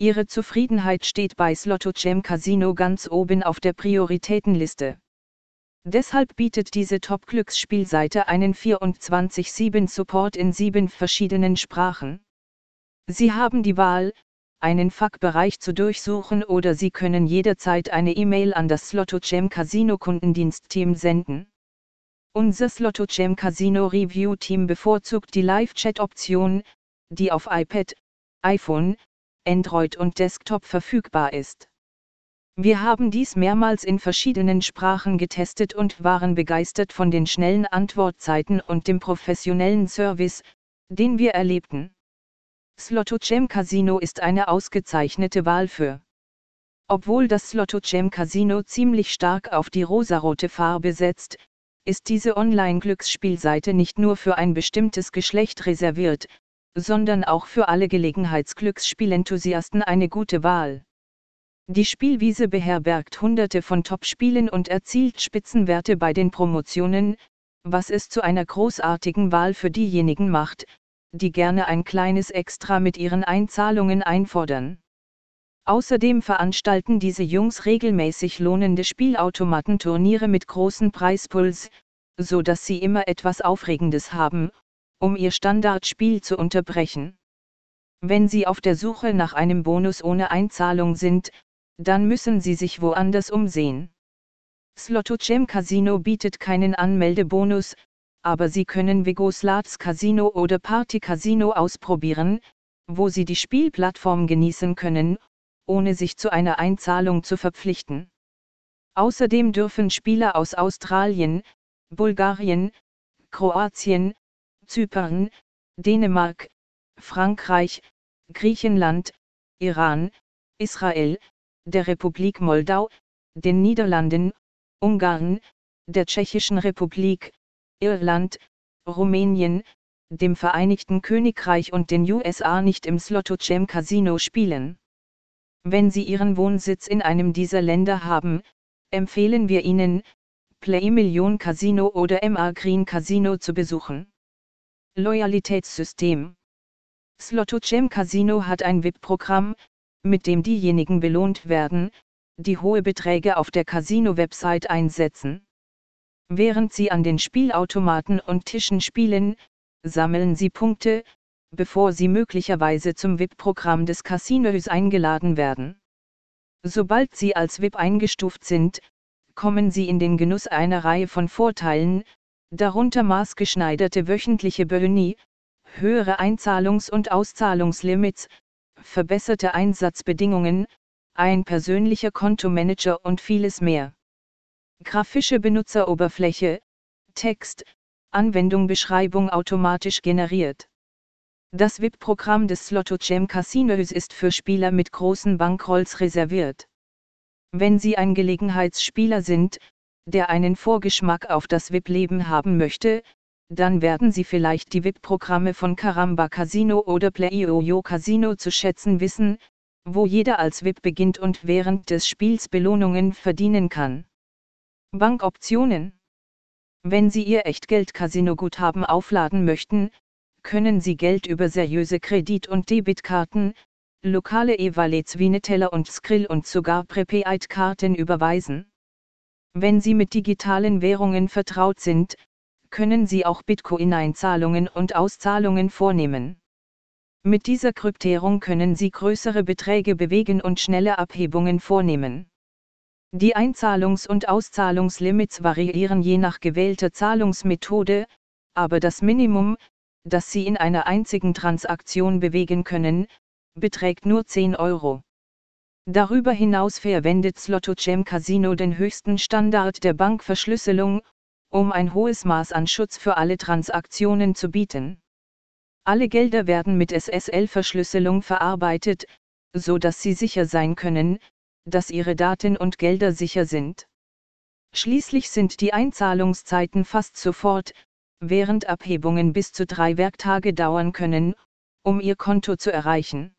Ihre Zufriedenheit steht bei Slotto Gem Casino ganz oben auf der Prioritätenliste. Deshalb bietet diese Top-Glücksspielseite einen 24-7-Support in sieben verschiedenen Sprachen. Sie haben die Wahl, einen Fachbereich zu durchsuchen oder Sie können jederzeit eine E-Mail an das Slotto Gem Casino Kundendienstteam senden. Unser Slotto Gem Casino Review Team bevorzugt die Live-Chat-Option, die auf iPad, iPhone, Android und Desktop verfügbar ist. Wir haben dies mehrmals in verschiedenen Sprachen getestet und waren begeistert von den schnellen Antwortzeiten und dem professionellen Service, den wir erlebten. Slotto Gem Casino ist eine ausgezeichnete Wahl für. Obwohl das Slotto Gem Casino ziemlich stark auf die rosarote Farbe setzt, ist diese Online-Glücksspielseite nicht nur für ein bestimmtes Geschlecht reserviert, sondern auch für alle Gelegenheitsglücksspielenthusiasten eine gute Wahl. Die Spielwiese beherbergt hunderte von Top-Spielen und erzielt Spitzenwerte bei den Promotionen, was es zu einer großartigen Wahl für diejenigen macht, die gerne ein kleines Extra mit ihren Einzahlungen einfordern. Außerdem veranstalten diese Jungs regelmäßig lohnende Spielautomatenturniere mit großen Preispuls, so dass sie immer etwas Aufregendes haben, um ihr Standardspiel zu unterbrechen. Wenn Sie auf der Suche nach einem Bonus ohne Einzahlung sind, dann müssen Sie sich woanders umsehen. Slotto Gem Casino bietet keinen Anmeldebonus, aber Sie können Vegoslats Casino oder Party Casino ausprobieren, wo Sie die Spielplattform genießen können, ohne sich zu einer Einzahlung zu verpflichten. Außerdem dürfen Spieler aus Australien, Bulgarien, Kroatien, Zypern, Dänemark, Frankreich, Griechenland, Iran, Israel, der Republik Moldau, den Niederlanden, Ungarn, der Tschechischen Republik, Irland, Rumänien, dem Vereinigten Königreich und den USA nicht im Slotto Gem Casino spielen. Wenn Sie Ihren Wohnsitz in einem dieser Länder haben, empfehlen wir Ihnen, Play Million Casino oder MA Green Casino zu besuchen. Loyalitätssystem Slotto Gem Casino hat ein VIP-Programm, mit dem diejenigen belohnt werden, die hohe Beträge auf der Casino-Website einsetzen. Während sie an den Spielautomaten und Tischen spielen, sammeln sie Punkte, bevor sie möglicherweise zum VIP-Programm des Casinos eingeladen werden. Sobald sie als VIP eingestuft sind, kommen sie in den Genuss einer Reihe von Vorteilen, darunter maßgeschneiderte wöchentliche Boni, höhere Einzahlungs- und Auszahlungslimits, verbesserte Einsatzbedingungen, ein persönlicher Kontomanager und vieles mehr. Grafische Benutzeroberfläche, Text, Anwendung Beschreibung automatisch generiert. Das VIP-Programm des Slotto Gem Casinos ist für Spieler mit großen Bankrolls reserviert. Wenn Sie ein Gelegenheitsspieler sind, der einen Vorgeschmack auf das VIP-Leben haben möchte, dann werden Sie vielleicht die VIP-Programme von Caramba Casino oder Playoyo Casino zu schätzen wissen, wo jeder als VIP beginnt und während des Spiels Belohnungen verdienen kann. Bankoptionen Wenn Sie Ihr Echtgeld-Casino-Guthaben aufladen möchten, können Sie Geld über seriöse Kredit- und Debitkarten, lokale E-Wallets wie Neteller und Skrill und sogar Prepaid-Karten überweisen. Wenn Sie mit digitalen Währungen vertraut sind, können Sie auch Bitcoin-Einzahlungen und Auszahlungen vornehmen. Mit dieser Kryptierung können Sie größere Beträge bewegen und schnelle Abhebungen vornehmen. Die Einzahlungs- und Auszahlungslimits variieren je nach gewählter Zahlungsmethode, aber das Minimum, das Sie in einer einzigen Transaktion bewegen können, beträgt nur 10 Euro. Darüber hinaus verwendet Slotto Gem Casino den höchsten Standard der Bankverschlüsselung, um ein hohes Maß an Schutz für alle Transaktionen zu bieten. Alle Gelder werden mit SSL-Verschlüsselung verarbeitet, so dass Sie sicher sein können, dass Ihre Daten und Gelder sicher sind. Schließlich sind die Einzahlungszeiten fast sofort, während Abhebungen bis zu drei Werktage dauern können, um Ihr Konto zu erreichen.